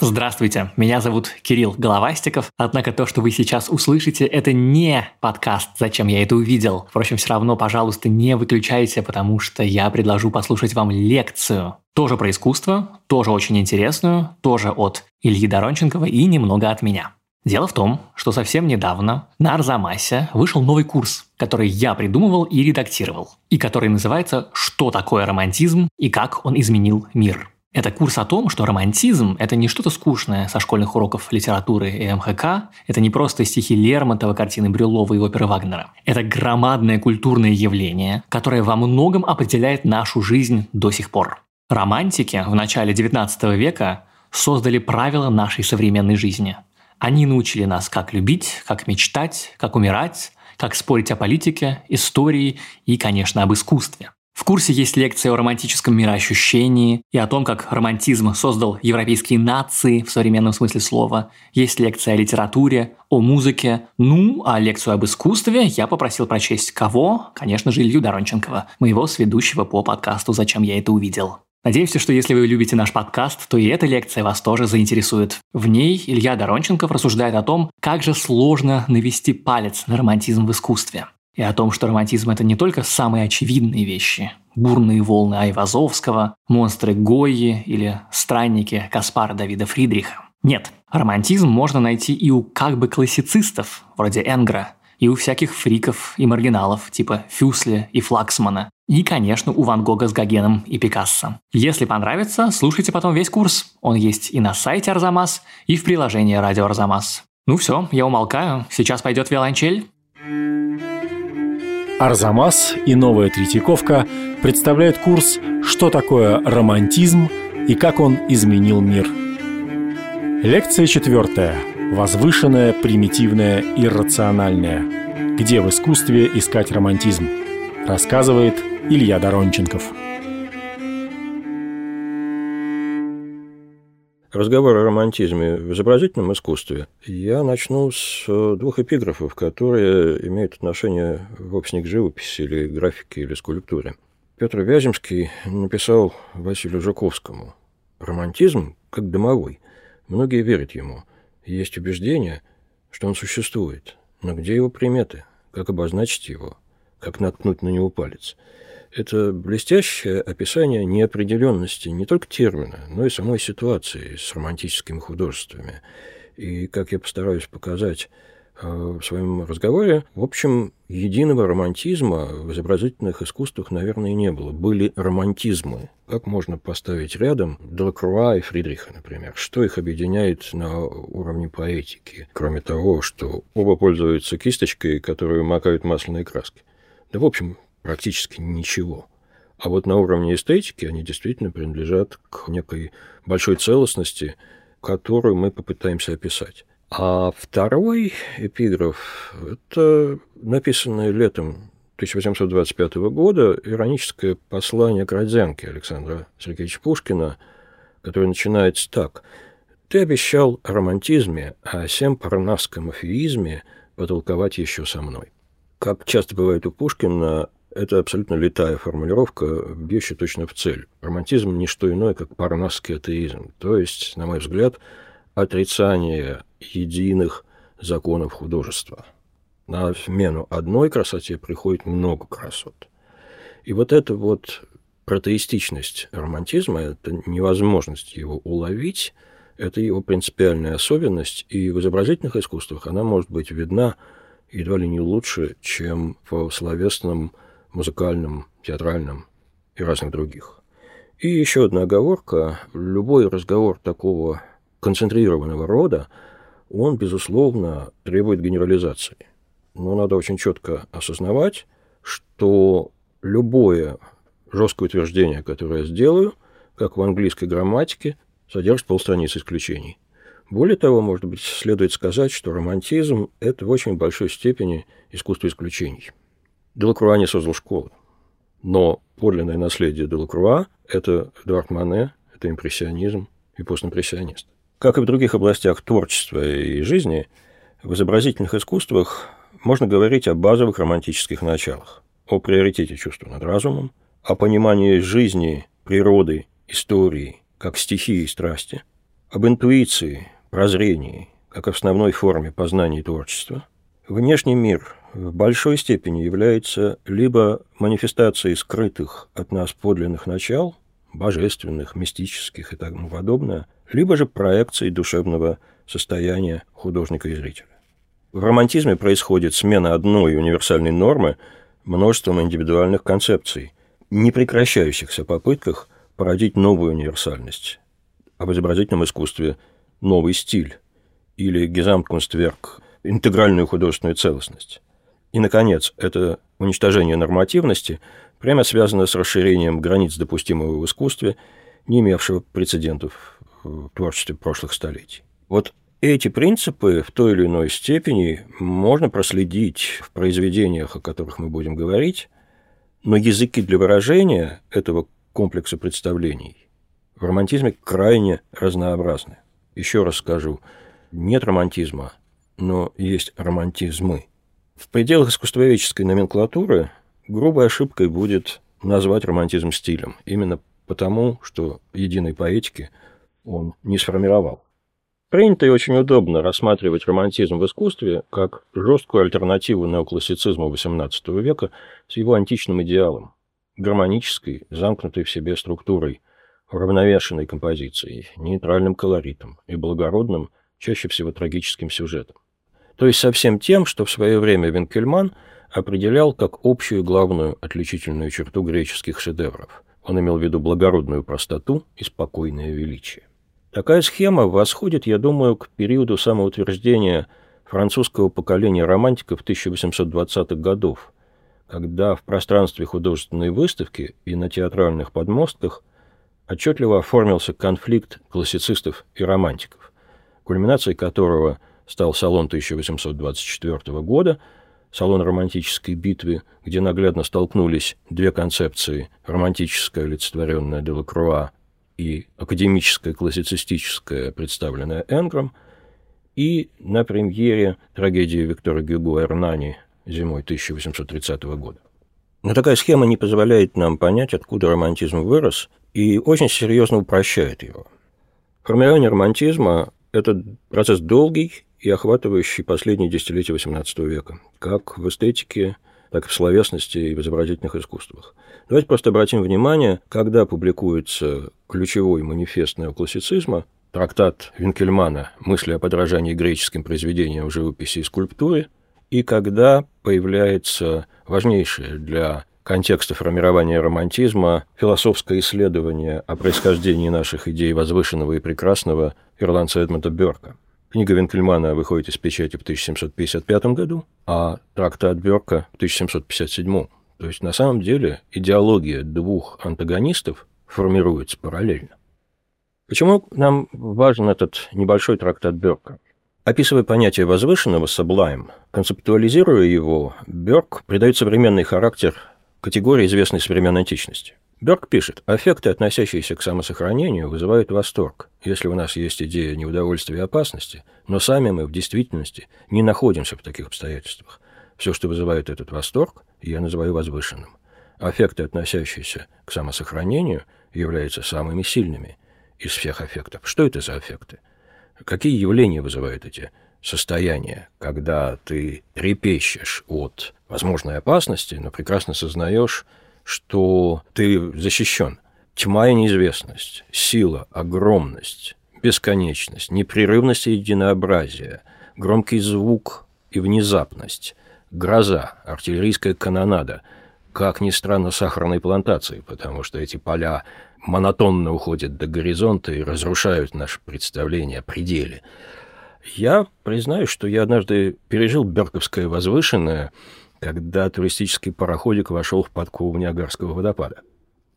Здравствуйте, меня зовут Кирилл Головастиков, однако то, что вы сейчас услышите, это не подкаст «Зачем я это увидел?». Впрочем, все равно, пожалуйста, не выключайте, потому что я предложу послушать вам лекцию. Тоже про искусство, тоже очень интересную, тоже от Ильи Доронченкова и немного от меня. Дело в том, что совсем недавно на Арзамасе вышел новый курс, который я придумывал и редактировал, и который называется «Что такое романтизм и как он изменил мир». Это курс о том, что романтизм – это не что-то скучное со школьных уроков литературы и МХК, это не просто стихи Лермонтова, картины Брюлова и оперы Вагнера. Это громадное культурное явление, которое во многом определяет нашу жизнь до сих пор. Романтики в начале XIX века создали правила нашей современной жизни. Они научили нас, как любить, как мечтать, как умирать, как спорить о политике, истории и, конечно, об искусстве. В курсе есть лекция о романтическом мироощущении и о том, как романтизм создал европейские нации в современном смысле слова. Есть лекция о литературе, о музыке. Ну, а лекцию об искусстве я попросил прочесть кого? Конечно же, Илью Доронченкова, моего сведущего по подкасту «Зачем я это увидел». Надеемся, что если вы любите наш подкаст, то и эта лекция вас тоже заинтересует. В ней Илья Доронченков рассуждает о том, как же сложно навести палец на романтизм в искусстве и о том, что романтизм – это не только самые очевидные вещи – бурные волны Айвазовского, монстры Гойи или странники Каспара Давида Фридриха. Нет, романтизм можно найти и у как бы классицистов, вроде Энгра, и у всяких фриков и маргиналов, типа Фюсли и Флаксмана, и, конечно, у Ван Гога с Гогеном и Пикассо. Если понравится, слушайте потом весь курс. Он есть и на сайте Арзамас, и в приложении Радио Арзамас. Ну все, я умолкаю. Сейчас пойдет виолончель. Арзамас и Новая Третьяковка представляют курс «Что такое романтизм и как он изменил мир». Лекция четвертая. Возвышенное, примитивное, иррациональное. Где в искусстве искать романтизм? Рассказывает Илья Доронченков. Разговор о романтизме в изобразительном искусстве, я начну с э, двух эпиграфов, которые имеют отношение вовсе не к живописи или графике или скульптуре. Петр Вяземский написал Василию Жуковскому «Романтизм как домовой. Многие верят ему. Есть убеждение, что он существует. Но где его приметы? Как обозначить его? Как наткнуть на него палец?» Это блестящее описание неопределенности не только термина, но и самой ситуации с романтическими художествами. И, как я постараюсь показать э, в своем разговоре, в общем, единого романтизма в изобразительных искусствах, наверное, не было. Были романтизмы. Как можно поставить рядом Делакруа и Фридриха, например? Что их объединяет на уровне поэтики? Кроме того, что оба пользуются кисточкой, которую макают масляной краской. Да, в общем, практически ничего. А вот на уровне эстетики они действительно принадлежат к некой большой целостности, которую мы попытаемся описать. А второй эпиграф – это написанное летом 1825 года ироническое послание к Родзянке Александра Сергеевича Пушкина, которое начинается так. «Ты обещал о романтизме, а о всем парнасском афеизме потолковать еще со мной». Как часто бывает у Пушкина, это абсолютно летая формулировка, бьющая точно в цель. Романтизм – не что иное, как парнасский атеизм, то есть, на мой взгляд, отрицание единых законов художества. На смену одной красоте приходит много красот. И вот эта вот протеистичность романтизма, это невозможность его уловить, это его принципиальная особенность, и в изобразительных искусствах она может быть видна едва ли не лучше, чем в словесном музыкальном, театральном и разных других. И еще одна оговорка. Любой разговор такого концентрированного рода, он, безусловно, требует генерализации. Но надо очень четко осознавать, что любое жесткое утверждение, которое я сделаю, как в английской грамматике, содержит полстраницы исключений. Более того, может быть, следует сказать, что романтизм – это в очень большой степени искусство исключений. Делакруа не создал школы. Но подлинное наследие Делакруа – это Эдуард Мане, это импрессионизм и постимпрессионист. Как и в других областях творчества и жизни, в изобразительных искусствах можно говорить о базовых романтических началах, о приоритете чувства над разумом, о понимании жизни, природы, истории как стихии и страсти, об интуиции, прозрении, как основной форме познания и творчества, внешний мир в большой степени является либо манифестацией скрытых от нас подлинных начал, божественных, мистических и тому подобное, либо же проекцией душевного состояния художника и зрителя. В романтизме происходит смена одной универсальной нормы множеством индивидуальных концепций, не прекращающихся попытках породить новую универсальность, а в изобразительном искусстве новый стиль или Gesamtkunstwerk – интегральную художественную целостность. И, наконец, это уничтожение нормативности прямо связано с расширением границ допустимого в искусстве, не имевшего прецедентов в творчестве прошлых столетий. Вот эти принципы в той или иной степени можно проследить в произведениях, о которых мы будем говорить, но языки для выражения этого комплекса представлений в романтизме крайне разнообразны. Еще раз скажу, нет романтизма, но есть романтизмы. В пределах искусствоведческой номенклатуры грубой ошибкой будет назвать романтизм стилем, именно потому, что единой поэтики он не сформировал. Принято и очень удобно рассматривать романтизм в искусстве как жесткую альтернативу неоклассицизму XVIII века с его античным идеалом, гармонической, замкнутой в себе структурой, уравновешенной композицией, нейтральным колоритом и благородным, чаще всего трагическим сюжетом. То есть со всем тем, что в свое время Винкельман определял как общую главную отличительную черту греческих шедевров. Он имел в виду благородную простоту и спокойное величие. Такая схема восходит, я думаю, к периоду самоутверждения французского поколения романтиков 1820-х годов, когда в пространстве художественной выставки и на театральных подмостках отчетливо оформился конфликт классицистов и романтиков, кульминацией которого стал салон 1824 года, салон романтической битвы, где наглядно столкнулись две концепции – романтическая, олицетворенная Делакруа, и академическая классицистическая, представленная Энгром, и на премьере трагедии Виктора Гюго «Эрнани» зимой 1830 года. Но такая схема не позволяет нам понять, откуда романтизм вырос, и очень серьезно упрощает его. Формирование романтизма – это процесс долгий и охватывающий последние десятилетия XVIII века, как в эстетике, так и в словесности и в изобразительных искусствах. Давайте просто обратим внимание, когда публикуется ключевой манифест неоклассицизма, трактат Винкельмана «Мысли о подражании греческим произведениям в живописи и скульптуре», и когда появляется важнейшее для контекста формирования романтизма философское исследование о происхождении наших идей возвышенного и прекрасного ирландца Эдмонда Бёрка. Книга Винкельмана выходит из печати в 1755 году, а трактат Бёрка в 1757. То есть, на самом деле, идеология двух антагонистов формируется параллельно. Почему нам важен этот небольшой трактат Бёрка? Описывая понятие возвышенного sublime, концептуализируя его, Бёрк придает современный характер категории, известной со времен античности. Бёрк пишет, аффекты, относящиеся к самосохранению, вызывают восторг, если у нас есть идея неудовольствия и опасности, но сами мы в действительности не находимся в таких обстоятельствах. Все, что вызывает этот восторг, я называю возвышенным. Аффекты, относящиеся к самосохранению, являются самыми сильными из всех аффектов. Что это за аффекты? Какие явления вызывают эти состояния, когда ты трепещешь от возможной опасности, но прекрасно сознаешь, что ты защищен. Тьма и неизвестность, сила, огромность, бесконечность, непрерывность и единообразие, громкий звук и внезапность, гроза, артиллерийская канонада, как ни странно, сахарной плантации, потому что эти поля монотонно уходят до горизонта и разрушают наше представление о пределе. Я признаюсь, что я однажды пережил Берковское возвышенное, когда туристический пароходик вошел в подкову Ниагарского водопада.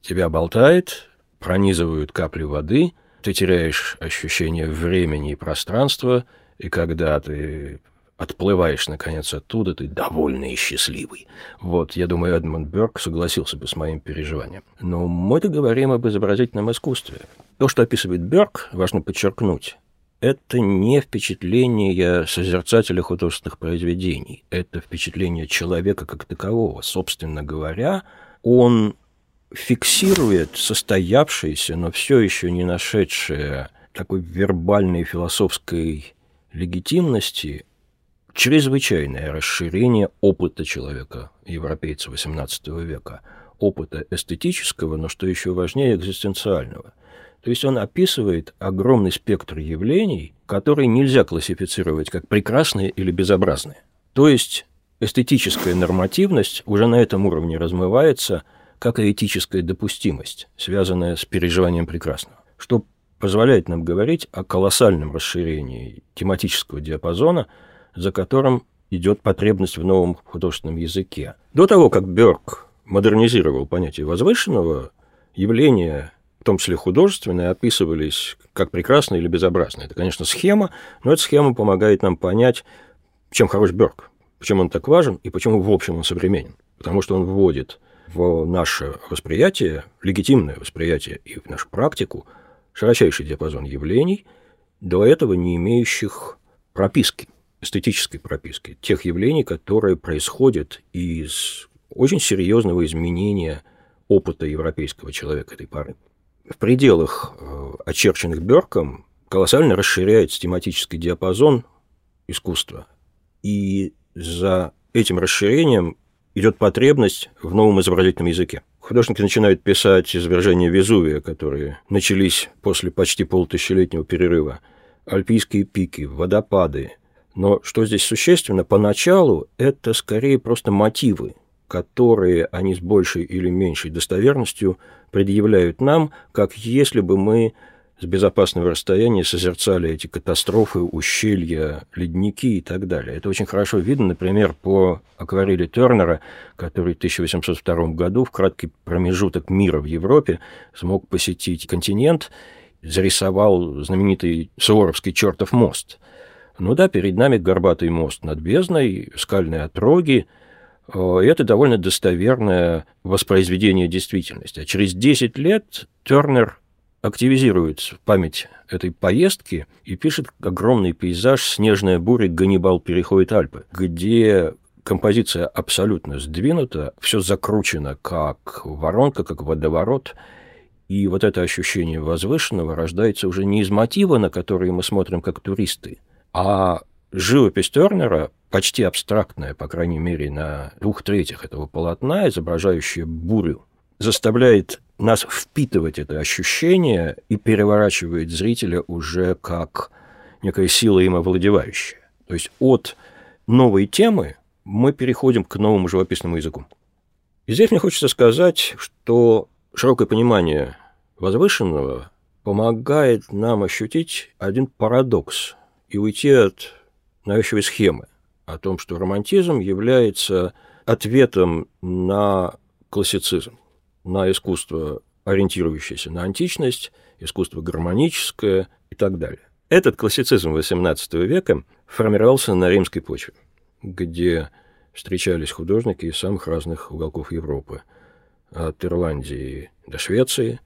Тебя болтает, пронизывают капли воды, ты теряешь ощущение времени и пространства, и когда ты отплываешь, наконец, оттуда, ты довольный и счастливый. Вот, я думаю, Эдмунд Бёрк согласился бы с моим переживанием. Но мы-то говорим об изобразительном искусстве. То, что описывает Бёрк, важно подчеркнуть, это не впечатление созерцателя художественных произведений, это впечатление человека как такового. Собственно говоря, он фиксирует состоявшееся, но все еще не нашедшее такой вербальной философской легитимности чрезвычайное расширение опыта человека, европейца XVIII века, опыта эстетического, но что еще важнее, экзистенциального. То есть он описывает огромный спектр явлений, которые нельзя классифицировать как прекрасные или безобразные. То есть эстетическая нормативность уже на этом уровне размывается, как и этическая допустимость, связанная с переживанием прекрасного, что позволяет нам говорить о колоссальном расширении тематического диапазона, за которым идет потребность в новом художественном языке. До того, как Бёрк модернизировал понятие возвышенного, явления, в том числе художественные, описывались как прекрасные или безобразные. Это, конечно, схема, но эта схема помогает нам понять, чем хорош Бёрк, почему он так важен и почему, в общем, он современен. Потому что он вводит в наше восприятие, легитимное восприятие и в нашу практику широчайший диапазон явлений, до этого не имеющих прописки, эстетической прописки, тех явлений, которые происходят из очень серьезного изменения опыта европейского человека этой поры. В пределах, э, очерченных Бёрком, колоссально расширяется тематический диапазон искусства. И за этим расширением идет потребность в новом изобразительном языке. Художники начинают писать изображения Везувия, которые начались после почти полутысячелетнего перерыва, альпийские пики, водопады. Но что здесь существенно, поначалу это скорее просто мотивы, которые они с большей или меньшей достоверностью предъявляют нам, как если бы мы с безопасного расстояния созерцали эти катастрофы, ущелья, ледники и так далее. Это очень хорошо видно, например, по акварели Тернера, который в 1802 году в краткий промежуток мира в Европе смог посетить континент, зарисовал знаменитый Суворовский чертов мост. Ну да, перед нами горбатый мост над бездной, скальные отроги, и это довольно достоверное воспроизведение действительности. А через 10 лет Тернер активизирует память этой поездки и пишет огромный пейзаж «Снежная буря. Ганнибал переходит Альпы», где композиция абсолютно сдвинута, все закручено как воронка, как водоворот, и вот это ощущение возвышенного рождается уже не из мотива, на который мы смотрим как туристы, а живопись Тернера, почти абстрактная, по крайней мере, на двух третьих этого полотна, изображающая бурю, заставляет нас впитывать это ощущение и переворачивает зрителя уже как некая сила им овладевающая. То есть от новой темы мы переходим к новому живописному языку. И здесь мне хочется сказать, что широкое понимание возвышенного помогает нам ощутить один парадокс и уйти от навязчивой схемы о том, что романтизм является ответом на классицизм на искусство, ориентирующееся на античность, искусство гармоническое и так далее. Этот классицизм XVIII века формировался на римской почве, где встречались художники из самых разных уголков Европы, от Ирландии до Швеции,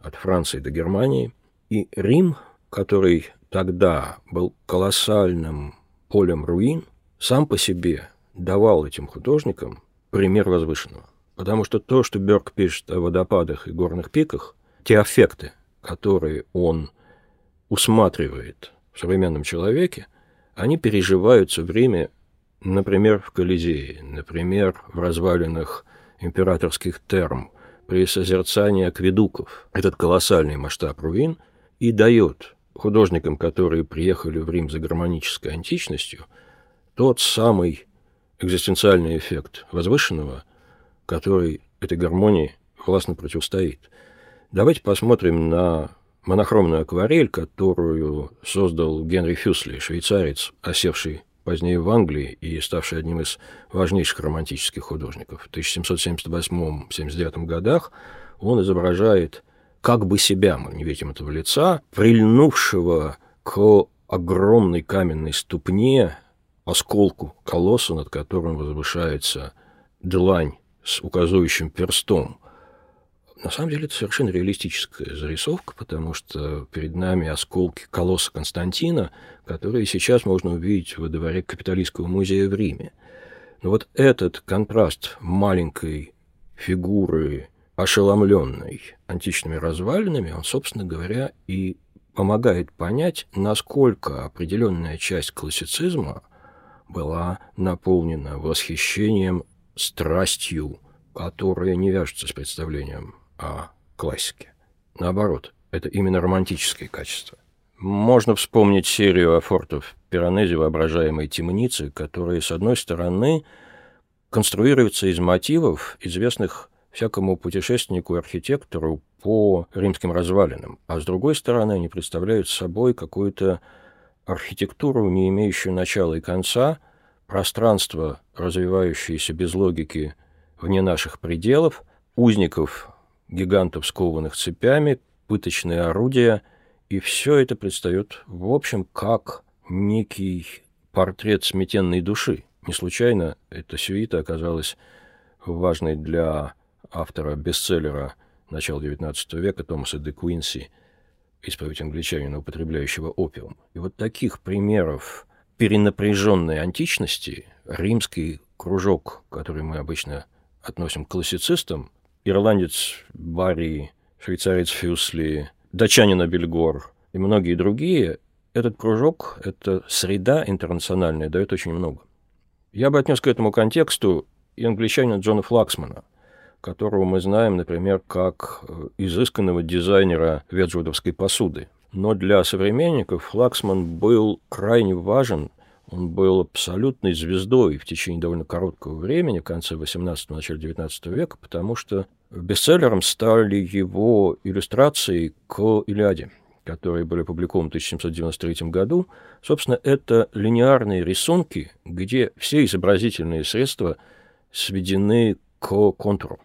от Франции до Германии. И Рим, который тогда был колоссальным полем руин, сам по себе давал этим художникам пример возвышенного. Потому что то, что Берг пишет о водопадах и горных пиках, те аффекты, которые он усматривает в современном человеке, они переживаются в Риме, например, в Колизее, например, в развалинах императорских терм, при созерцании акведуков. Этот колоссальный масштаб руин и дает художникам, которые приехали в Рим за гармонической античностью, тот самый экзистенциальный эффект возвышенного, который этой гармонии властно противостоит. Давайте посмотрим на монохромную акварель, которую создал Генри Фюсли, швейцарец, осевший позднее в Англии и ставший одним из важнейших романтических художников. В 1778-79 годах он изображает как бы себя, мы не видим этого лица, прильнувшего к огромной каменной ступне, осколку колосса, над которым возвышается длань с указывающим перстом. На самом деле это совершенно реалистическая зарисовка, потому что перед нами осколки колосса Константина, которые сейчас можно увидеть во дворе капиталистского музея в Риме. Но вот этот контраст маленькой фигуры ошеломленный античными развалинами, он, собственно говоря, и помогает понять, насколько определенная часть классицизма была наполнена восхищением, страстью, которая не вяжется с представлением о классике. Наоборот, это именно романтические качества. Можно вспомнить серию афортов Пиранези «Воображаемой темницы», которые, с одной стороны, конструируются из мотивов, известных всякому путешественнику и архитектору по римским развалинам, а с другой стороны они представляют собой какую-то архитектуру, не имеющую начала и конца, пространство, развивающееся без логики вне наших пределов, узников, гигантов, скованных цепями, пыточные орудия, и все это предстает, в общем, как некий портрет сметенной души. Не случайно эта сюита оказалась важной для автора бестселлера начала XIX века Томаса де Куинси «Исповедь англичанина, употребляющего опиум». И вот таких примеров перенапряженной античности римский кружок, который мы обычно относим к классицистам, ирландец Барри, швейцарец Фюсли, датчанин Бельгор и многие другие, этот кружок, эта среда интернациональная дает очень много. Я бы отнес к этому контексту и англичанина Джона Флаксмана – которого мы знаем, например, как э, изысканного дизайнера веджвудовской посуды. Но для современников Флаксман был крайне важен, он был абсолютной звездой в течение довольно короткого времени, в конце 18 начале 19 века, потому что бестселлером стали его иллюстрации к «Илиаде», которые были опубликованы в 1793 году. Собственно, это линеарные рисунки, где все изобразительные средства сведены к контуру.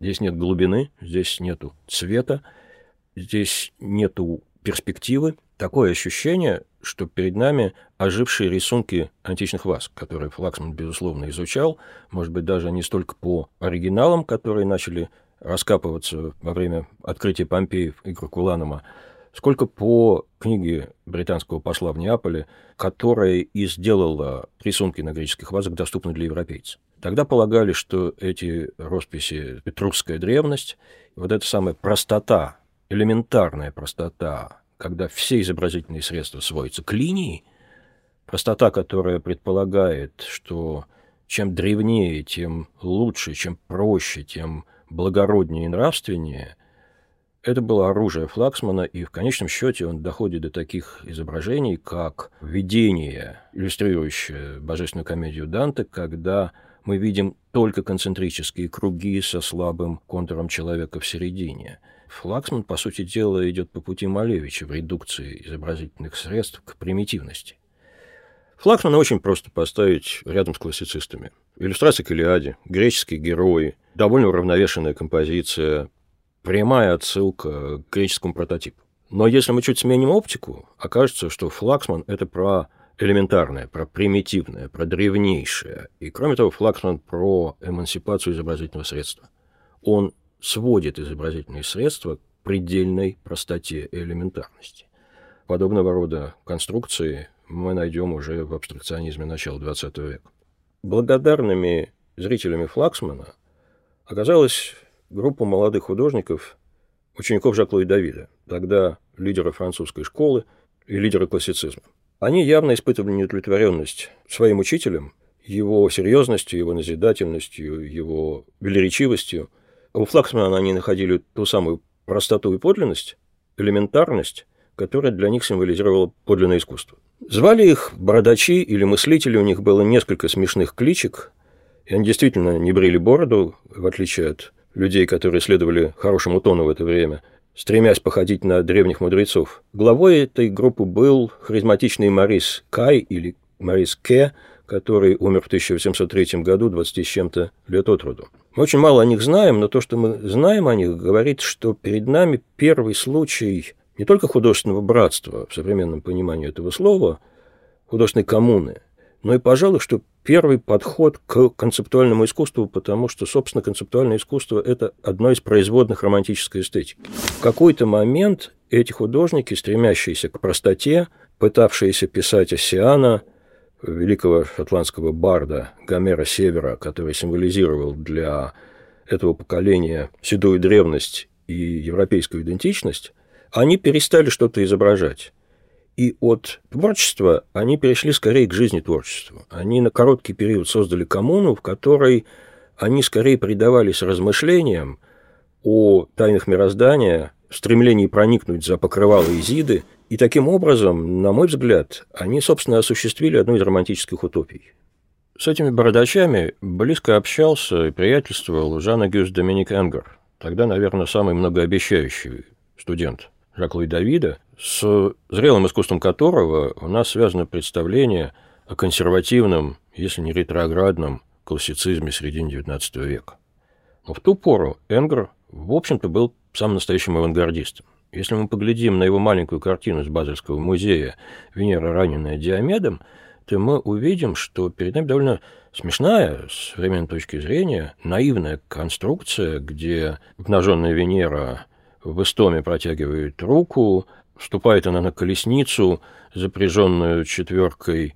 Здесь нет глубины, здесь нету цвета, здесь нету перспективы. Такое ощущение, что перед нами ожившие рисунки античных ваз, которые Флаксман, безусловно, изучал, может быть, даже не столько по оригиналам, которые начали раскапываться во время открытия Помпеи и Кракуланума, сколько по книге британского посла в Неаполе, которая и сделала рисунки на греческих вазах доступны для европейцев. Тогда полагали, что эти росписи – этрусская древность, вот эта самая простота, элементарная простота, когда все изобразительные средства сводятся к линии, простота, которая предполагает, что чем древнее, тем лучше, чем проще, тем благороднее и нравственнее, это было оружие Флаксмана, и в конечном счете он доходит до таких изображений, как видение, иллюстрирующее божественную комедию Данте, когда мы видим только концентрические круги со слабым контуром человека в середине. Флаксман, по сути дела, идет по пути Малевича в редукции изобразительных средств к примитивности. Флаксмана очень просто поставить рядом с классицистами. Иллюстрация к Илиаде, греческие герои, довольно уравновешенная композиция, прямая отсылка к греческому прототипу. Но если мы чуть сменим оптику, окажется, что Флаксман — это про элементарное, про примитивное, про древнейшее. И, кроме того, Флаксман про эмансипацию изобразительного средства. Он сводит изобразительные средства к предельной простоте и элементарности. Подобного рода конструкции мы найдем уже в абстракционизме начала XX века. Благодарными зрителями Флаксмана оказалась группа молодых художников, учеников Жакло и Давида, тогда лидера французской школы и лидера классицизма. Они явно испытывали неудовлетворенность своим учителем, его серьезностью, его назидательностью, его велеречивостью. У Флаксмана они находили ту самую простоту и подлинность, элементарность, которая для них символизировала подлинное искусство. Звали их бородачи или мыслители, у них было несколько смешных кличек, и они действительно не брили бороду, в отличие от людей, которые следовали хорошему тону в это время – стремясь походить на древних мудрецов. Главой этой группы был харизматичный Марис Кай или Марис Ке, который умер в 1803 году, 20 с чем-то лет от роду. Мы очень мало о них знаем, но то, что мы знаем о них, говорит, что перед нами первый случай не только художественного братства в современном понимании этого слова, художественной коммуны, но и, пожалуй, что первый подход к концептуальному искусству, потому что, собственно, концептуальное искусство – это одно из производных романтической эстетики. В какой-то момент эти художники, стремящиеся к простоте, пытавшиеся писать Оссиана, великого шотландского барда Гомера Севера, который символизировал для этого поколения седую древность и европейскую идентичность, они перестали что-то изображать. И от творчества они перешли скорее к жизни творчества. Они на короткий период создали коммуну, в которой они скорее предавались размышлениям о тайнах мироздания, стремлении проникнуть за покрывало Изиды. И таким образом, на мой взгляд, они, собственно, осуществили одну из романтических утопий. С этими бородачами близко общался и приятельствовал Жан-Агюст Доминик Энгер, тогда, наверное, самый многообещающий студент Жак-Луи Давида, с зрелым искусством которого у нас связано представление о консервативном, если не ретроградном, классицизме середины XIX века. Но в ту пору Энгер, в общем-то, был самым настоящим авангардистом. Если мы поглядим на его маленькую картину из Базельского музея «Венера, раненая Диомедом», то мы увидим, что перед нами довольно смешная, с современной точки зрения, наивная конструкция, где обнаженная Венера в истоме протягивает руку, вступает она на колесницу, запряженную четверкой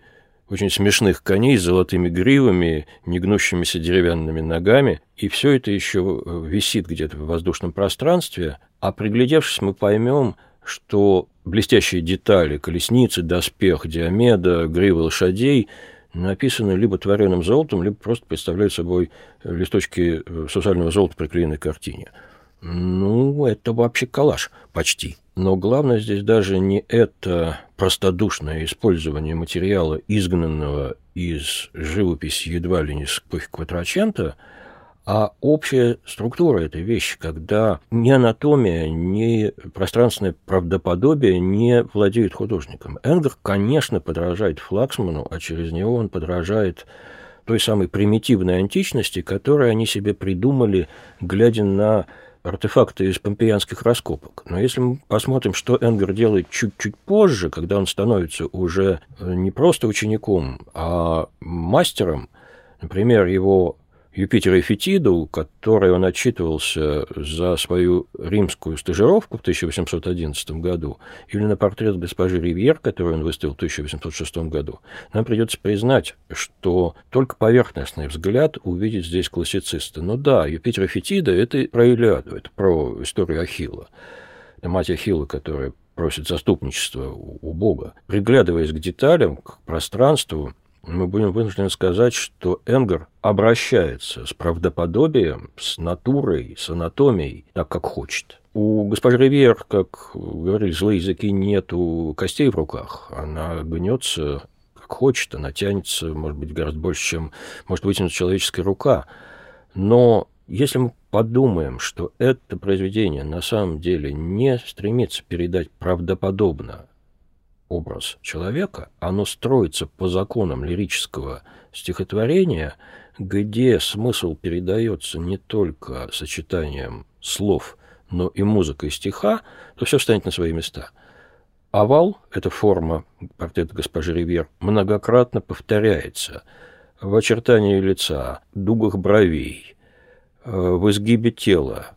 очень смешных коней с золотыми гривами, негнущимися деревянными ногами, и все это еще висит где-то в воздушном пространстве, а приглядевшись, мы поймем, что блестящие детали колесницы, доспех, диомеда, гривы лошадей написаны либо творенным золотом, либо просто представляют собой листочки сусального золота, приклеенной к картине. Ну, это вообще коллаж почти. Но главное здесь даже не это простодушное использование материала, изгнанного из живописи едва ли не с квадрачента, а общая структура этой вещи, когда ни анатомия, ни пространственное правдоподобие не владеют художником. Энгер, конечно, подражает Флаксману, а через него он подражает той самой примитивной античности, которую они себе придумали, глядя на артефакты из помпеянских раскопок. Но если мы посмотрим, что Энгер делает чуть-чуть позже, когда он становится уже не просто учеником, а мастером, например, его Юпитера и Фетиду, которой он отчитывался за свою римскую стажировку в 1811 году, или на портрет госпожи Ривьер, который он выставил в 1806 году, нам придется признать, что только поверхностный взгляд увидит здесь классициста. Ну да, Юпитер и Фетида – это про Илиаду, это про историю Ахилла. Мать Ахилла, которая просит заступничества у Бога. Приглядываясь к деталям, к пространству, мы будем вынуждены сказать, что Энгер обращается с правдоподобием, с натурой, с анатомией, так, как хочет. У госпожи Ривьер, как говорили злые языки, нету костей в руках. Она гнется как хочет, она тянется, может быть, гораздо больше, чем может вытянуть человеческая рука. Но если мы подумаем, что это произведение на самом деле не стремится передать правдоподобно образ человека, оно строится по законам лирического стихотворения, где смысл передается не только сочетанием слов, но и музыкой стиха, то все встанет на свои места. Овал, эта форма портрета госпожи Ривьер, многократно повторяется в очертании лица, дугах бровей, э, в изгибе тела,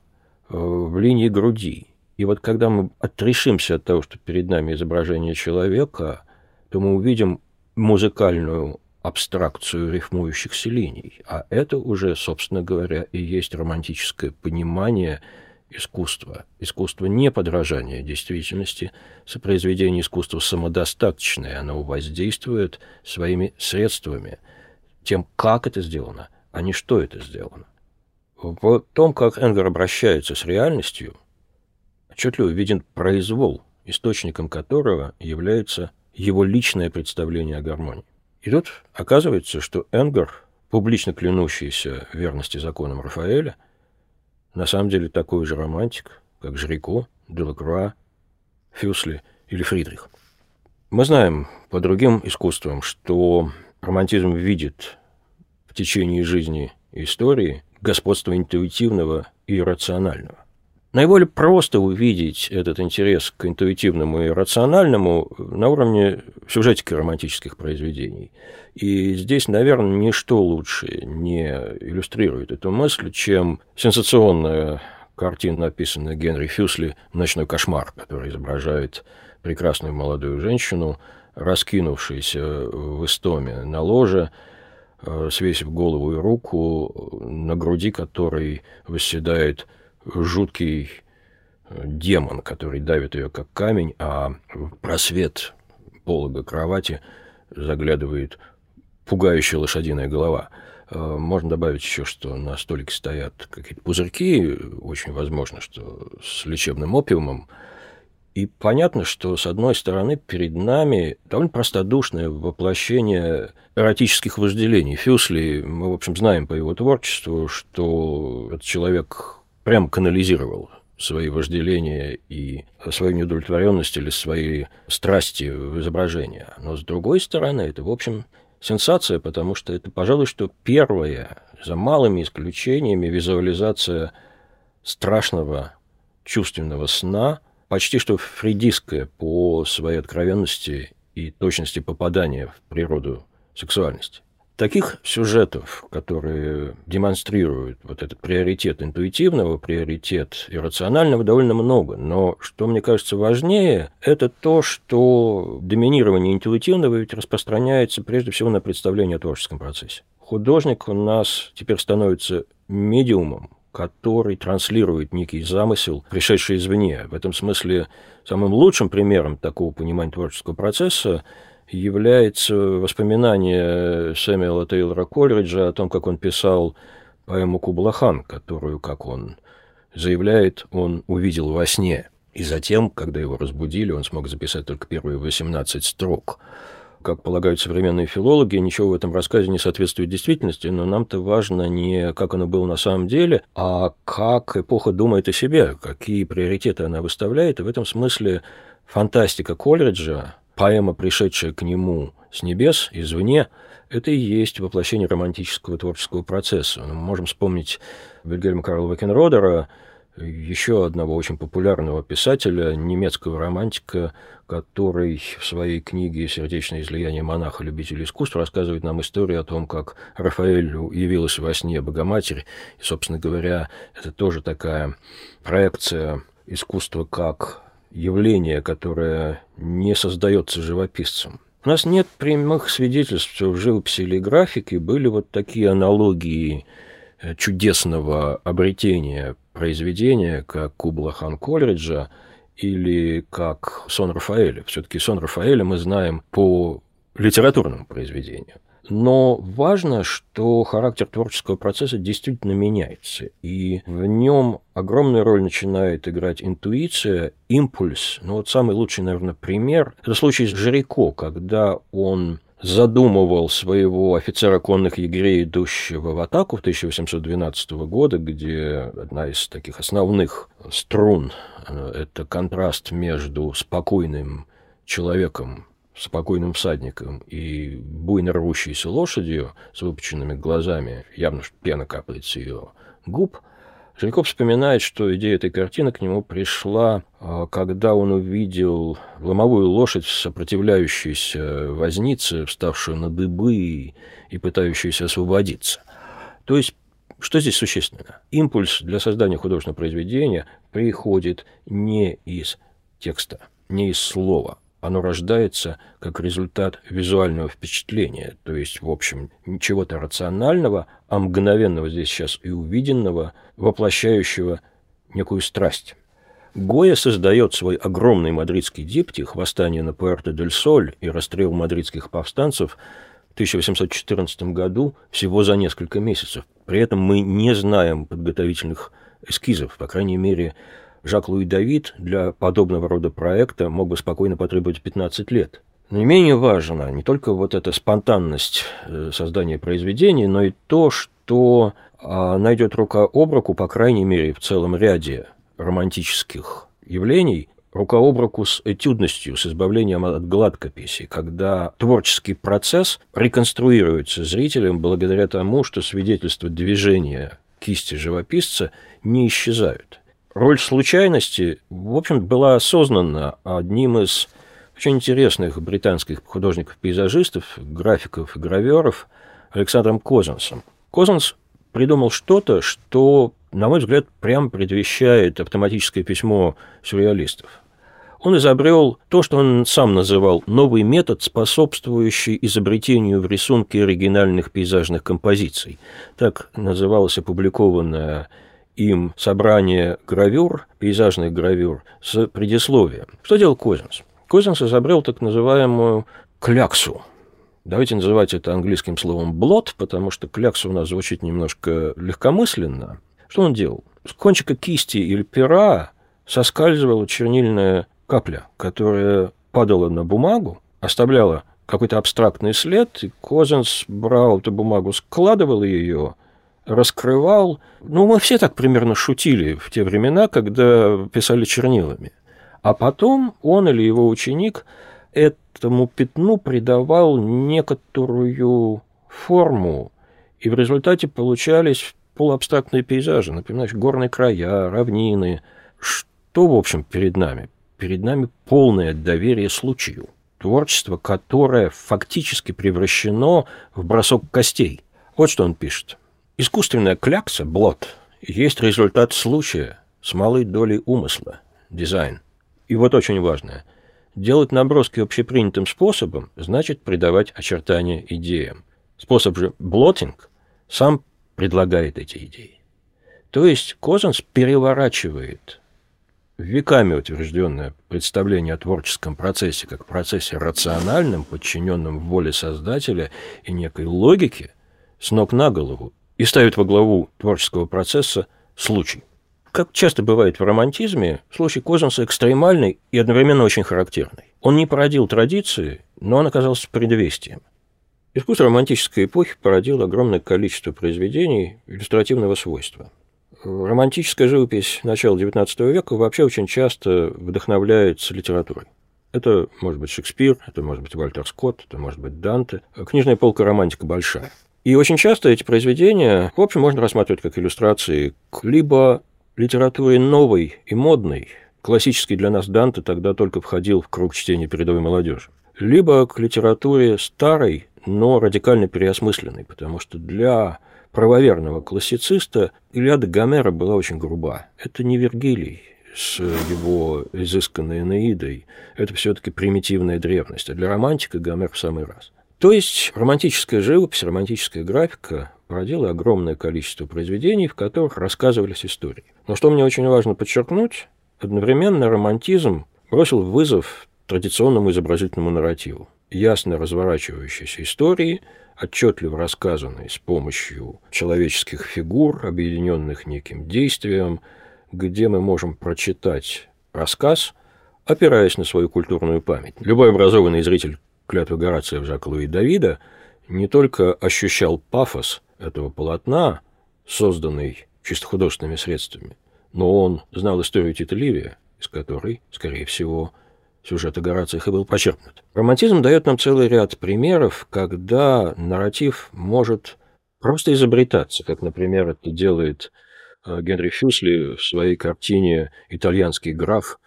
э, в линии груди – и вот когда мы отрешимся от того, что перед нами изображение человека, то мы увидим музыкальную абстракцию рифмующихся линий. А это уже, собственно говоря, и есть романтическое понимание искусства. Искусство не подражание действительности, сопроизведение искусства самодостаточное, оно воздействует своими средствами, тем, как это сделано, а не что это сделано. В том, как Энгер обращается с реальностью, отчетливо виден произвол, источником которого является его личное представление о гармонии. И тут оказывается, что Энгер, публично клянущийся верности законам Рафаэля, на самом деле такой же романтик, как Жрико, Делакруа, Фюсли или Фридрих. Мы знаем по другим искусствам, что романтизм видит в течение жизни истории господство интуитивного и рационального. Наиболее просто увидеть этот интерес к интуитивному и рациональному на уровне сюжетики романтических произведений. И здесь, наверное, ничто лучше не иллюстрирует эту мысль, чем сенсационная картина, написанная Генри Фюсли «Ночной кошмар», который изображает прекрасную молодую женщину, раскинувшуюся в истоме на ложе, э, свесив голову и руку, на груди которой восседает жуткий э, демон, который давит ее как камень, а в просвет полога кровати заглядывает пугающая лошадиная голова. Э, можно добавить еще, что на столике стоят какие-то пузырьки, очень возможно, что с лечебным опиумом. И понятно, что, с одной стороны, перед нами довольно простодушное воплощение эротических вожделений. Фюсли, мы, в общем, знаем по его творчеству, что этот человек прям канализировал свои вожделения и свою неудовлетворенность или свои страсти в изображение. Но, с другой стороны, это, в общем, сенсация, потому что это, пожалуй, что первая, за малыми исключениями, визуализация страшного чувственного сна, почти что фридистская по своей откровенности и точности попадания в природу сексуальности. Таких сюжетов, которые демонстрируют вот этот приоритет интуитивного, приоритет иррационального, довольно много. Но что мне кажется важнее, это то, что доминирование интуитивного ведь распространяется прежде всего на представление о творческом процессе. Художник у нас теперь становится медиумом, который транслирует некий замысел, пришедший извне. В этом смысле самым лучшим примером такого понимания творческого процесса является воспоминание Сэмюэла Тейлора Колриджа о том, как он писал поэму Кублахан, которую, как он заявляет, он увидел во сне. И затем, когда его разбудили, он смог записать только первые 18 строк. Как полагают современные филологи, ничего в этом рассказе не соответствует действительности, но нам-то важно не как оно было на самом деле, а как эпоха думает о себе, какие приоритеты она выставляет. И в этом смысле фантастика Колриджа, поэма, пришедшая к нему с небес, извне, это и есть воплощение романтического творческого процесса. Мы можем вспомнить Вильгельма Карла Вакенродера, еще одного очень популярного писателя, немецкого романтика, который в своей книге «Сердечное излияние монаха любителя искусства» рассказывает нам историю о том, как Рафаэль явилась во сне Богоматерь. И, собственно говоря, это тоже такая проекция искусства как явление, которое не создается живописцем. У нас нет прямых свидетельств, что в живописи или графике были вот такие аналогии э, чудесного обретения произведения, как Кубла хан Колриджа или как Сон Рафаэля. Все-таки Сон Рафаэля мы знаем по литературному произведению. Но важно, что характер творческого процесса действительно меняется, и в нем огромную роль начинает играть интуиция, импульс. Ну вот самый лучший, наверное, пример – это случай с Жирико, когда он задумывал своего офицера конных егерей, идущего в атаку в 1812 года, где одна из таких основных струн э, – это контраст между спокойным человеком, спокойным всадником и буйно рвущейся лошадью с выпученными глазами, явно что пена капает с ее губ, Жильков вспоминает, что идея этой картины к нему пришла, а, когда он увидел ломовую лошадь, сопротивляющуюся вознице, вставшую на дыбы и, пытающуюся освободиться. То есть что здесь существенно? Импульс для создания художественного произведения приходит не из текста, не из слова, оно рождается как результат визуального впечатления, то есть, в общем, чего-то рационального, а мгновенного здесь сейчас и увиденного, воплощающего некую страсть. Гоя создает свой огромный мадридский диптих «Восстание на Пуэрто-дель-Соль» и расстрел мадридских повстанцев в 1814 году всего за несколько месяцев. При этом мы не знаем подготовительных эскизов, по крайней мере, Жак-Луи Давид для подобного рода проекта мог бы спокойно потребовать 15 лет. Не менее важно не только вот эта спонтанность э, создания произведений, но и то, что а, найдет рука об руку, по крайней мере, в целом ряде романтических явлений, рука об руку с этюдностью, с избавлением от гладкописи, когда творческий процесс реконструируется зрителем благодаря тому, что свидетельства движения кисти живописца не исчезают. Роль случайности, в общем, была осознана одним из очень интересных британских художников-пейзажистов, графиков и граверов Александром Козенсом. Козенс придумал что-то, что, на мой взгляд, прям предвещает автоматическое письмо сюрреалистов. он изобрел то, что он сам называл новый метод, способствующий изобретению в рисунке оригинальных пейзажных композиций. Так называлось опубликованное им собрание гравюр, пейзажных гравюр, с предисловием. Что делал Козинс? Козинс изобрел так называемую кляксу. Давайте называть это английским словом блот, потому что клякса у нас звучит немножко легкомысленно. Что он делал? С кончика кисти или пера соскальзывала чернильная капля, которая падала на бумагу, оставляла какой-то абстрактный след, и Козенс брал эту бумагу, складывал ее, раскрывал. Ну, мы все так примерно шутили в те времена, когда писали чернилами. А потом он или его ученик этому пятну придавал некоторую форму, и в результате получались полуабстрактные пейзажи, например, горные края, равнины. Что, в общем, перед нами? перед нами полное доверие случаю. Творчество, которое фактически превращено в бросок костей. Вот что он пишет. Искусственная клякса, блот, есть результат случая с малой долей умысла, дизайн. И вот очень важное. Делать наброски общепринятым способом значит придавать очертания идеям. Способ же блотинг сам предлагает эти идеи. То есть Козанс переворачивает веками утвержденное представление о творческом процессе как процессе рациональном, подчиненном воле создателя и некой логике, с ног на голову, и ставит во главу творческого процесса случай. Как часто бывает в романтизме, случай Козанса экстремальный и одновременно очень характерный. Он не породил традиции, но он оказался предвестием. Искусство романтической эпохи породило огромное количество произведений иллюстративного свойства – романтическая живопись начала XIX века вообще очень часто вдохновляется литературой. Это может быть Шекспир, это может быть Вальтер Скотт, это может быть Данте. Книжная полка романтика большая. И очень часто эти произведения, в общем, можно рассматривать как иллюстрации к либо литературе новой и модной, классический для нас Данте тогда только входил в круг чтения передовой молодежи, либо к литературе старой, но радикально переосмысленной, потому что для правоверного классициста Илиада Гомера была очень груба. Это не Вергилий с его изысканной Энеидой. Это все-таки примитивная древность. А для романтика Гомер в самый раз. То есть романтическая живопись, романтическая графика породила огромное количество произведений, в которых рассказывались истории. Но что мне очень важно подчеркнуть, одновременно романтизм бросил вызов традиционному изобразительному нарративу. Ясно разворачивающейся истории – отчетливо рассказанный с помощью человеческих фигур, объединенных неким действием, где мы можем прочитать рассказ, опираясь на свою культурную память. Любой образованный зритель клятвы Горация в Жака Луи Давида не только ощущал пафос этого полотна, созданный чисто художественными средствами, но он знал историю Тита Ливия, из которой, скорее всего, сюжет о Горациях и был почерпнут. Романтизм дает нам целый ряд примеров, когда нарратив может просто изобретаться, как, например, это делает э, Генри Фюсли в своей картине «Итальянский граф»,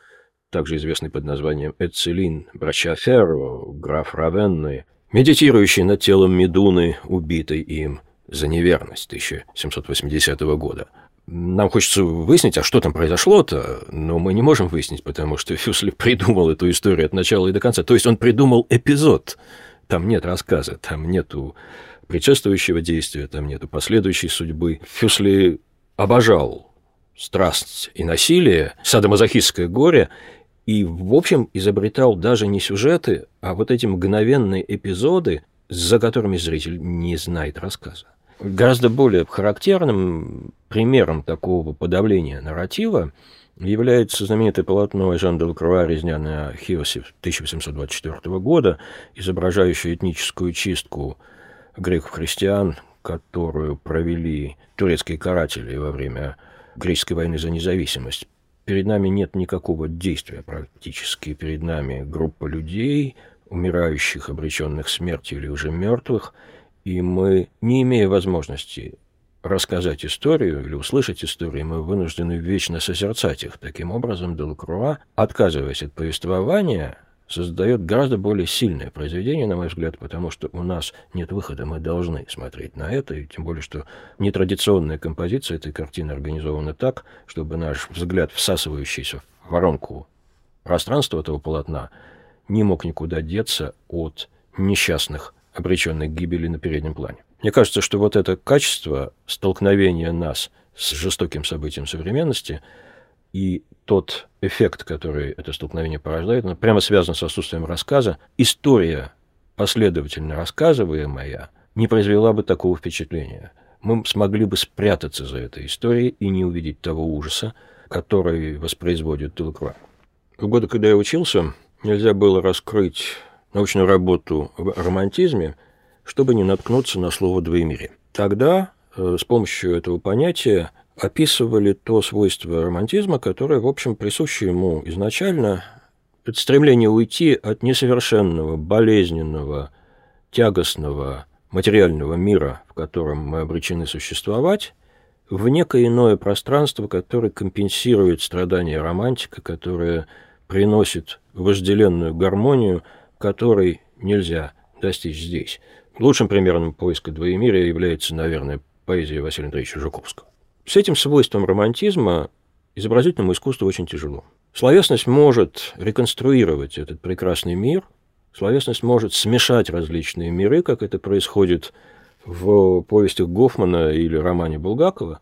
также известный под названием «Эцелин Брачаферро», граф Равенны, медитирующий над телом Медуны, убитой им за неверность 1780 года – нам хочется выяснить, а что там произошло-то, но мы не можем выяснить, потому что Фюсли придумал эту историю от начала и до конца. То есть он придумал эпизод. Там нет рассказа, там нету предшествующего действия, там нету последующей судьбы. Фюсли обожал страсть и насилие, садомазохистское горе, и, в общем, изобретал даже не сюжеты, а вот эти мгновенные эпизоды, за которыми зритель не знает рассказа. Гораздо более характерным примером такого подавления нарратива является знаменитое полотно Жан де Лакруа «Резня на Хиосе» 1824 года, изображающее этническую чистку греков-христиан, которую провели турецкие каратели во время греческой войны за независимость. Перед нами нет никакого действия практически. Перед нами группа людей, умирающих, обреченных смерти или уже мертвых – и мы, не имея возможности рассказать историю или услышать историю, мы вынуждены вечно созерцать их. Таким образом, Делакруа, отказываясь от повествования, создает гораздо более сильное произведение, на мой взгляд, потому что у нас нет выхода, мы должны смотреть на это, и тем более, что нетрадиционная композиция этой картины организована так, чтобы наш взгляд, всасывающийся в воронку пространство этого полотна не мог никуда деться от несчастных, обреченных гибели на переднем плане. Мне кажется, что вот это качество столкновения нас с жестоким событием современности и тот эффект, который это столкновение порождает, оно прямо связано с отсутствием рассказа. История, последовательно рассказываемая, не произвела бы такого впечатления. Мы смогли бы спрятаться за этой историей и не увидеть того ужаса, который воспроизводит Делакруа. В годы, когда я учился, нельзя было раскрыть научную работу в романтизме, чтобы не наткнуться на слово «двоемирие». Тогда э, с помощью этого понятия описывали то свойство романтизма, которое, в общем, присуще ему изначально, это стремление уйти от несовершенного, болезненного, тягостного материального мира, в котором мы обречены существовать, в некое иное пространство, которое компенсирует страдания романтика, которое приносит вожделенную гармонию, которой нельзя достичь здесь. Лучшим примером поиска двоемирия является, наверное, поэзия Василия Андреевича Жуковского. С этим свойством романтизма изобразительному искусству очень тяжело. Словесность может реконструировать этот прекрасный мир, словесность может смешать различные миры, как это происходит в повестях Гофмана или романе Булгакова,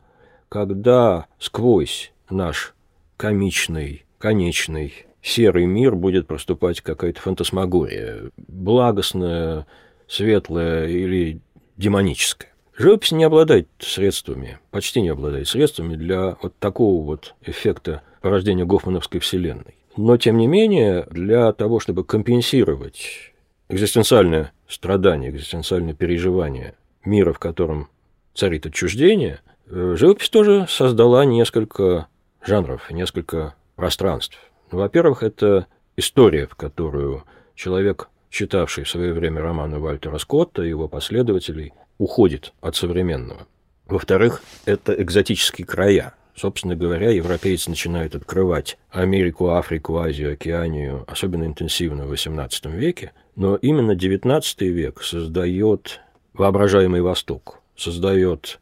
когда сквозь наш комичный, конечный, серый мир будет проступать какая-то фантасмагория, благостная, светлая или демоническая. Живопись не обладает средствами, почти не обладает средствами для вот такого вот эффекта порождения гофмановской вселенной. Но, тем не менее, для того, чтобы компенсировать экзистенциальное страдание, экзистенциальное переживание мира, в котором царит отчуждение, э, живопись тоже создала несколько жанров, несколько пространств. Ну, во-первых, это история, в которую человек, читавший в свое время романы Вальтера Скотта и его последователей, уходит от современного. Во-вторых, это экзотические края. Собственно говоря, европейцы начинают открывать Америку, Африку, Азию, Океанию, особенно интенсивно в XVIII веке, но именно XIX век создает воображаемый Восток, создает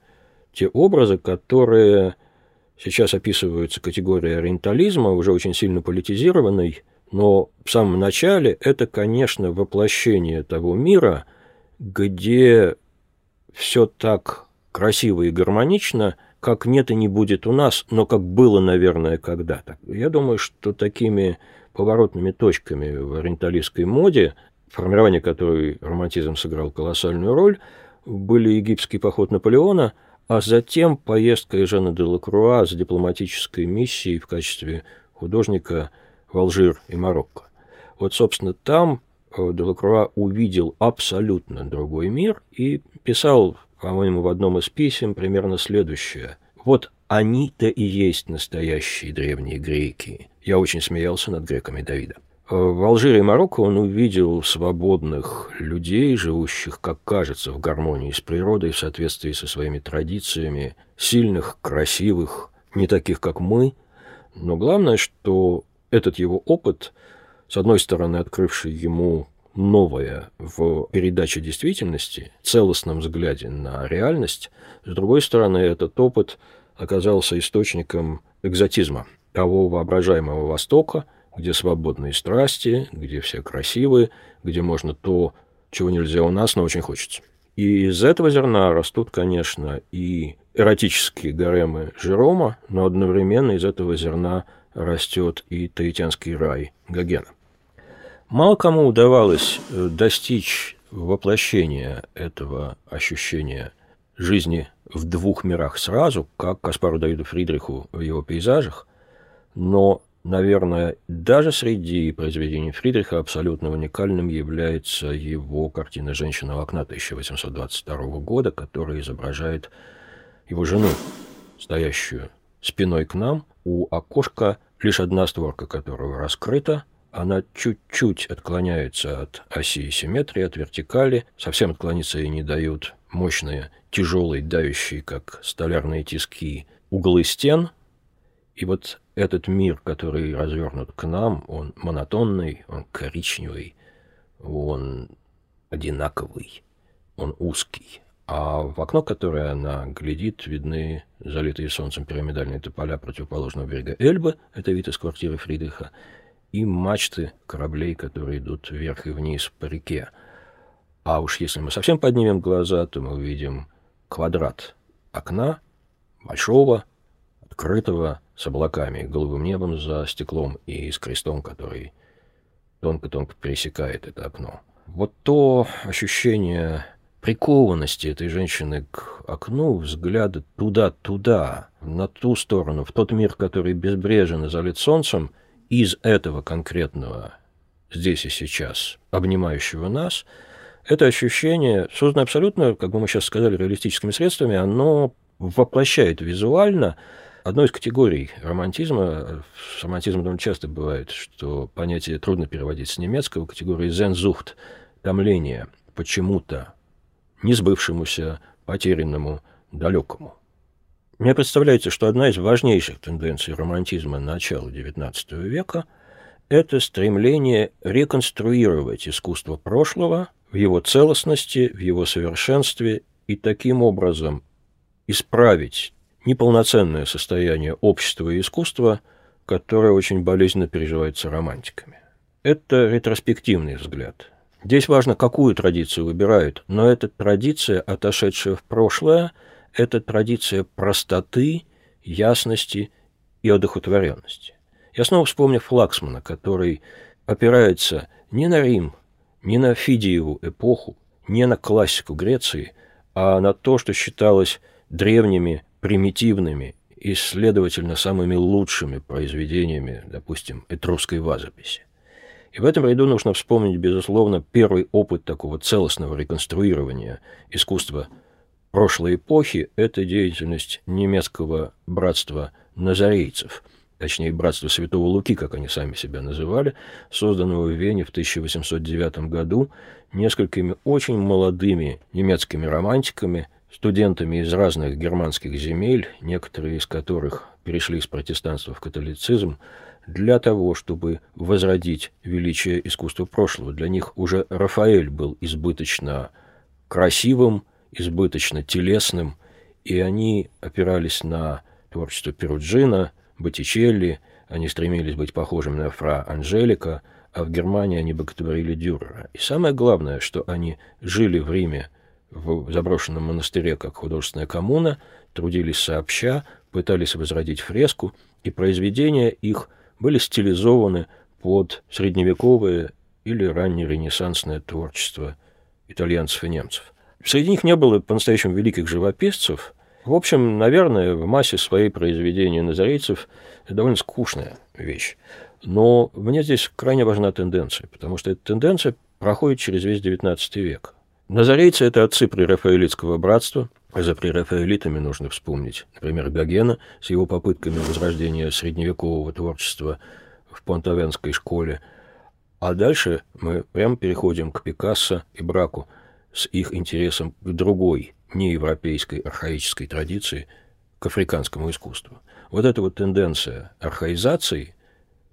те образы, которые сейчас описываются категорией ориентализма, уже очень сильно политизированной, но в самом начале это, конечно, воплощение того мира, где все так красиво и гармонично, как нет и не будет у нас, но как было, наверное, когда-то. Я думаю, что такими поворотными точками в ориенталистской моде, формирование которой романтизм сыграл колоссальную роль, были египетский поход Наполеона, а затем поездка Ежена де Лакруа с дипломатической миссией в качестве художника в Алжир и Марокко. Вот, собственно, там Делакруа увидел абсолютно другой мир и писал по-моему, в одном из писем примерно следующее. Вот они-то и есть настоящие древние греки. Я очень смеялся над греками Давида. В Алжире и Марокко он увидел свободных людей, живущих, как кажется, в гармонии с природой, в соответствии со своими традициями, сильных, красивых, не таких, как мы. Но главное, что этот его опыт, с одной стороны, открывший ему новое в передаче действительности, целостном взгляде на реальность. С другой стороны, этот опыт оказался источником экзотизма того воображаемого Востока, где свободные страсти, где все красивые, где можно то, чего нельзя у нас, но очень хочется. И из этого зерна растут, конечно, и эротические гаремы Жерома, но одновременно из этого зерна растет и таитянский рай Гогена. Мало кому удавалось э, достичь воплощения этого ощущения жизни в двух мирах сразу, как Каспару Давиду Фридриху в его пейзажах, но, наверное, даже среди произведений Фридриха абсолютно уникальным является его картина «Женщина в окна» 1822 года, которая изображает его жену, стоящую спиной к нам, у окошка лишь одна створка которого раскрыта, она чуть-чуть отклоняется от оси симметрии, от вертикали, совсем отклониться ей не дают мощные, тяжелые, давящие, как столярные тиски, углы стен. И вот этот мир, который развернут к нам, он монотонный, он коричневый, он одинаковый, он узкий. А в окно, которое она глядит, видны залитые солнцем пирамидальные тополя противоположного берега Эльбы, это вид из квартиры Фридриха, и мачты кораблей, которые идут вверх и вниз по реке. А уж если мы совсем поднимем глаза, то мы увидим квадрат окна, большого, открытого, с облаками, голубым небом за стеклом и с крестом, который тонко-тонко пересекает это окно. Вот то ощущение прикованности этой женщины к окну, взгляда туда-туда, на ту сторону, в тот мир, который безбрежен и залит солнцем, из этого конкретного здесь и сейчас, обнимающего нас, это ощущение, созданное абсолютно, как бы мы сейчас сказали, реалистическими средствами, оно воплощает визуально одну из категорий романтизма. С романтизмом довольно часто бывает, что понятие трудно переводить с немецкого, категории «зензухт», томление почему-то несбывшемуся, потерянному, далекому. Мне представляется, что одна из важнейших тенденций романтизма начала XIX века – это стремление реконструировать искусство прошлого в его целостности, в его совершенстве и таким образом исправить неполноценное состояние общества и искусства, которое очень болезненно переживается романтиками. Это ретроспективный взгляд. Здесь важно, какую традицию выбирают, но эта традиция, отошедшая в прошлое, это традиция простоты, ясности и одухотворенности. Я снова вспомню Флаксмана, который опирается не на Рим, не на Фидиеву эпоху, не на классику Греции, а на то, что считалось древними, примитивными и, следовательно, самыми лучшими произведениями, допустим, этрусской вазописи. И в этом ряду нужно вспомнить, безусловно, первый опыт такого целостного реконструирования искусства прошлой эпохи – это деятельность немецкого братства назарейцев, точнее, братства Святого Луки, как они сами себя называли, созданного в Вене в 1809 году несколькими очень молодыми немецкими романтиками, студентами из разных германских земель, некоторые из которых перешли из протестанства в католицизм, для того, чтобы возродить величие искусства прошлого. Для них уже Рафаэль был избыточно красивым, избыточно телесным, и они опирались на творчество Перуджина, Боттичелли, они стремились быть похожими на фра Анжелика, а в Германии они боготворили Дюрера. И самое главное, что они жили в Риме в заброшенном монастыре как художественная коммуна, трудились сообща, пытались возродить фреску, и произведения их – были стилизованы под средневековое или раннеренессансное творчество итальянцев и немцев. Среди них не было по-настоящему великих живописцев. В общем, наверное, в массе своей произведения назарейцев довольно скучная вещь. Но мне здесь крайне важна тенденция, потому что эта тенденция проходит через весь XIX век. Назарейцы – это отцы прерафаэлитского братства. За прерафаэлитами нужно вспомнить, например, Гогена с его попытками возрождения средневекового творчества в Понтавенской школе. А дальше мы прямо переходим к Пикассо и Браку с их интересом к другой, неевропейской архаической традиции, к африканскому искусству. Вот эта вот тенденция архаизации,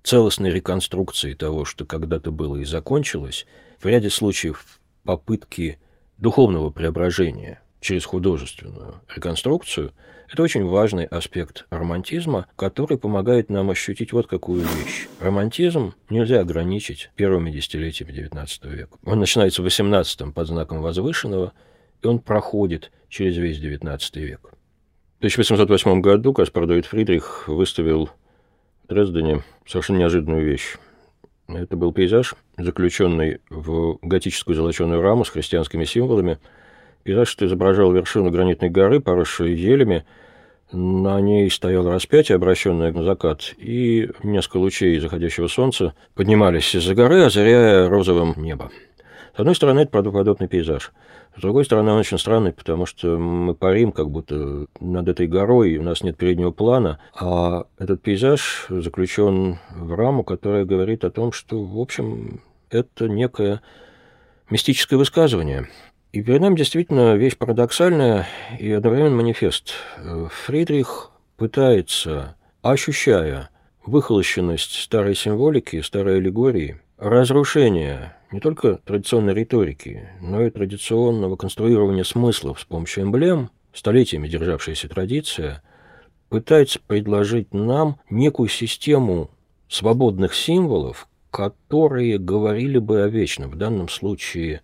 целостной реконструкции того, что когда-то было и закончилось, в ряде случаев попытки духовного преображения через художественную реконструкцию – это очень важный аспект романтизма, который помогает нам ощутить вот какую вещь. Романтизм нельзя ограничить первыми десятилетиями XIX века. Он начинается в XVIII под знаком возвышенного, и он проходит через весь XIX век. В 1808 году Каспар Дойд Фридрих выставил в Дрездене совершенно неожиданную вещь. Это был пейзаж, заключенный в готическую золоченую раму с христианскими символами. Пейзаж, что изображал вершину гранитной горы, поросшую елями. На ней стояло распятие, обращенное на закат, и несколько лучей заходящего солнца поднимались из-за горы, озаряя розовым небо. С одной стороны, это правдоподобный пейзаж – с другой стороны, он очень странный, потому что мы парим как будто над этой горой, у нас нет переднего плана, а этот пейзаж заключен в раму, которая говорит о том, что, в общем, это некое мистическое высказывание. И перед нами действительно вещь парадоксальная и одновременно манифест. Фридрих пытается, ощущая выхолощенность старой символики, старой аллегории, разрушение не только традиционной риторики, но и традиционного конструирования смыслов с помощью эмблем, столетиями державшаяся традиция, пытается предложить нам некую систему свободных символов, которые говорили бы о вечном, в данном случае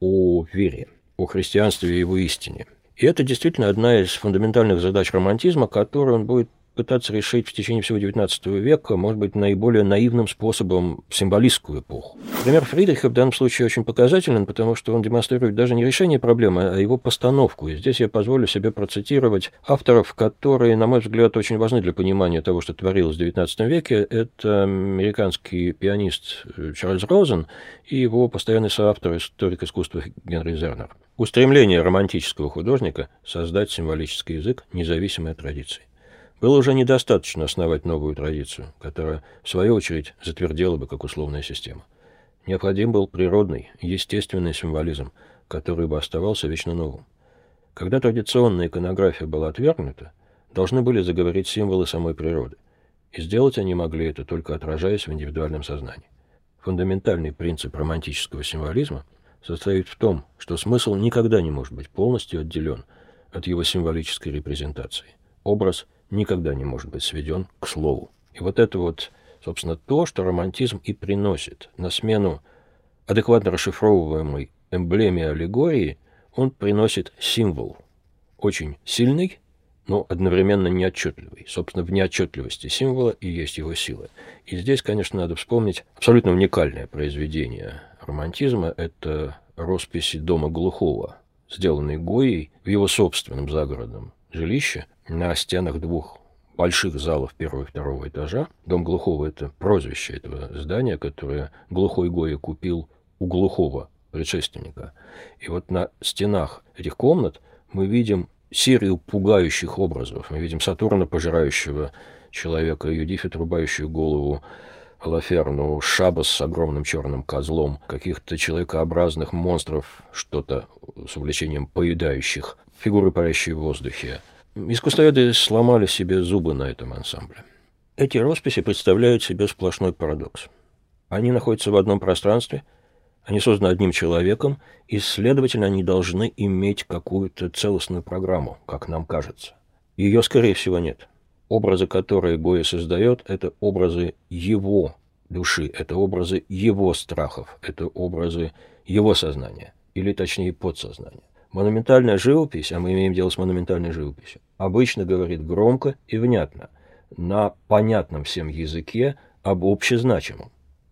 о вере, о христианстве и его истине. И это действительно одна из фундаментальных задач романтизма, которую он будет пытаться решить в течение всего XIX века, может быть, наиболее наивным способом символистскую эпоху. Пример Фридриха в данном случае очень показателен, потому что он демонстрирует даже не решение проблемы, а его постановку. И здесь я позволю себе процитировать авторов, которые, на мой взгляд, очень важны для понимания того, что творилось в XIX веке. Это американский пианист Чарльз Розен и его постоянный соавтор, историк искусства Генри Зернер. Устремление романтического художника – создать символический язык, независимый от традиций. Было уже недостаточно основать новую традицию, которая, в свою очередь, затвердела бы как условная система. Необходим был природный, естественный символизм, который бы оставался вечно новым. Когда традиционная иконография была отвергнута, должны были заговорить символы самой природы. И сделать они могли это, только отражаясь в индивидуальном сознании. Фундаментальный принцип романтического символизма состоит в том, что смысл никогда не может быть полностью отделен от его символической репрезентации. Образ никогда не может быть сведен к слову. И вот это вот, собственно, то, что романтизм и приносит. На смену адекватно расшифровываемой эмблеме аллегории он приносит символ. Очень сильный, но одновременно неотчетливый. Собственно, в неотчетливости символа и есть его сила. И здесь, конечно, надо вспомнить абсолютно уникальное произведение романтизма. Это росписи дома Глухого, сделанные Гоей в его собственном загородном жилище на стенах двух больших залов первого и второго этажа. Дом Глухого – это прозвище этого здания, которое Глухой Гоя купил у Глухого предшественника. И вот на стенах этих комнат мы видим серию пугающих образов. Мы видим Сатурна, пожирающего человека, Юдифит, рубающую голову Лаферну, Шабас с огромным черным козлом, каких-то человекообразных монстров, что-то с увлечением поедающих, фигуры, парящие в воздухе, Искусствоведы сломали себе зубы на этом ансамбле. Эти росписи представляют себе сплошной парадокс. Они находятся в одном пространстве, они созданы одним человеком, и, следовательно, они должны иметь какую-то целостную программу, как нам кажется. Ее, скорее всего, нет. Образы, которые Гоя создает, это образы его души, это образы его страхов, это образы его сознания, или точнее подсознания. Монументальная живопись, а мы имеем дело с монументальной живописью, обычно говорит громко и внятно, на понятном всем языке об общезначимом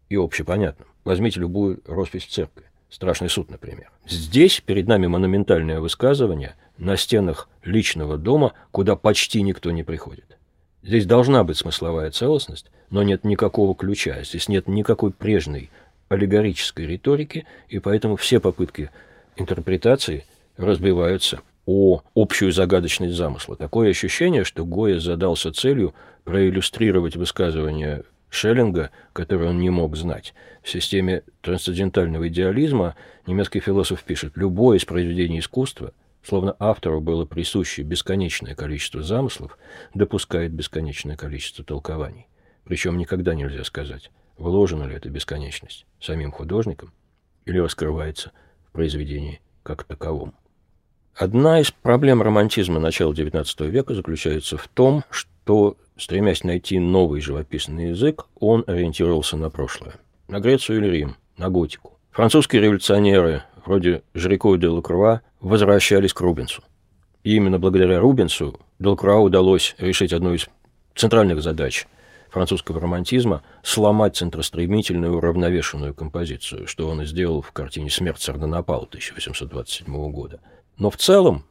и общепонятном. Возьмите любую роспись в церкви. Страшный суд, например. Здесь перед нами монументальное высказывание на стенах личного дома, куда почти никто не приходит. Здесь должна быть смысловая целостность, но нет никакого ключа, здесь нет никакой прежней аллегорической риторики, и поэтому все попытки интерпретации – разбиваются о общую загадочность замысла. Такое ощущение, что Гоя задался целью проиллюстрировать высказывание Шеллинга, которое он не мог знать. В системе трансцендентального идеализма немецкий философ пишет, любое из произведений искусства, словно автору было присуще бесконечное количество замыслов, допускает бесконечное количество толкований. Причем никогда нельзя сказать, вложена ли эта бесконечность самим художником или раскрывается в произведении как таковом. Одна из проблем романтизма начала XIX века заключается в том, что, стремясь найти новый живописный язык, он ориентировался на прошлое. На Грецию или Рим, на готику. Французские революционеры, вроде Жирико и Делакруа, возвращались к Рубенсу. И именно благодаря Рубенсу Делакруа удалось решить одну из центральных задач французского романтизма – сломать центростремительную уравновешенную композицию, что он и сделал в картине «Смерть Сардонапала» 1827 года – но в целом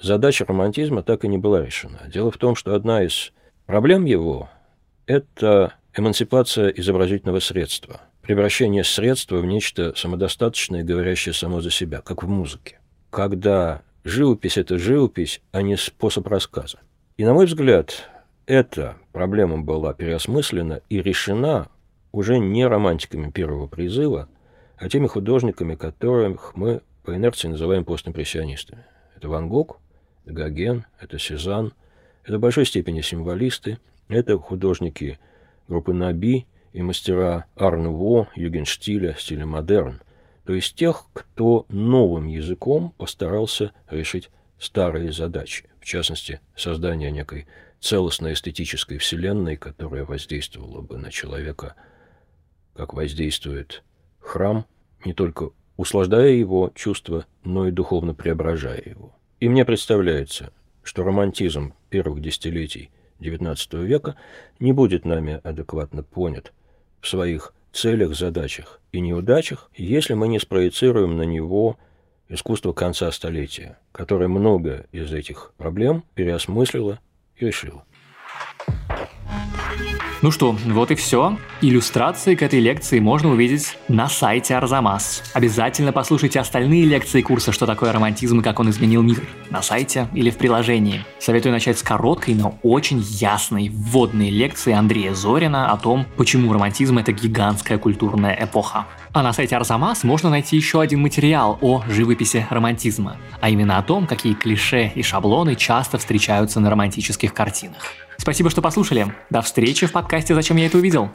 задача романтизма так и не была решена. Дело в том, что одна из проблем его – это эмансипация изобразительного средства, превращение средства в нечто самодостаточное, говорящее само за себя, как в музыке. Когда живопись – это живопись, а не способ рассказа. И, на мой взгляд, эта проблема была переосмыслена и решена уже не романтиками первого призыва, а теми художниками, которых мы по инерции называем постимпрессионистами. Это Ван Гог, это Гоген, это Сезанн, это в большой степени символисты, это художники группы Наби и мастера Арнуво, Югенштиля, стиля модерн, то есть тех, кто новым языком постарался решить старые задачи, в частности, создание некой целостной эстетической вселенной, которая воздействовала бы на человека, как воздействует храм, не только услаждая его чувства, но и духовно преображая его. И мне представляется, что романтизм первых десятилетий XIX века не будет нами адекватно понят в своих целях, задачах и неудачах, если мы не спроецируем на него искусство конца столетия, которое много из этих проблем переосмыслило и решило. Ну что, вот и все. Иллюстрации к этой лекции можно увидеть на сайте Арзамас. Обязательно послушайте остальные лекции курса «Что такое романтизм и как он изменил мир» на сайте или в приложении. Советую начать с короткой, но очень ясной вводной лекции Андрея Зорина о том, почему романтизм – это гигантская культурная эпоха. А на сайте Арзамас можно найти еще один материал о живописи романтизма, а именно о том, какие клише и шаблоны часто встречаются на романтических картинах. Спасибо, что послушали. До встречи в подкасте «Зачем я это увидел».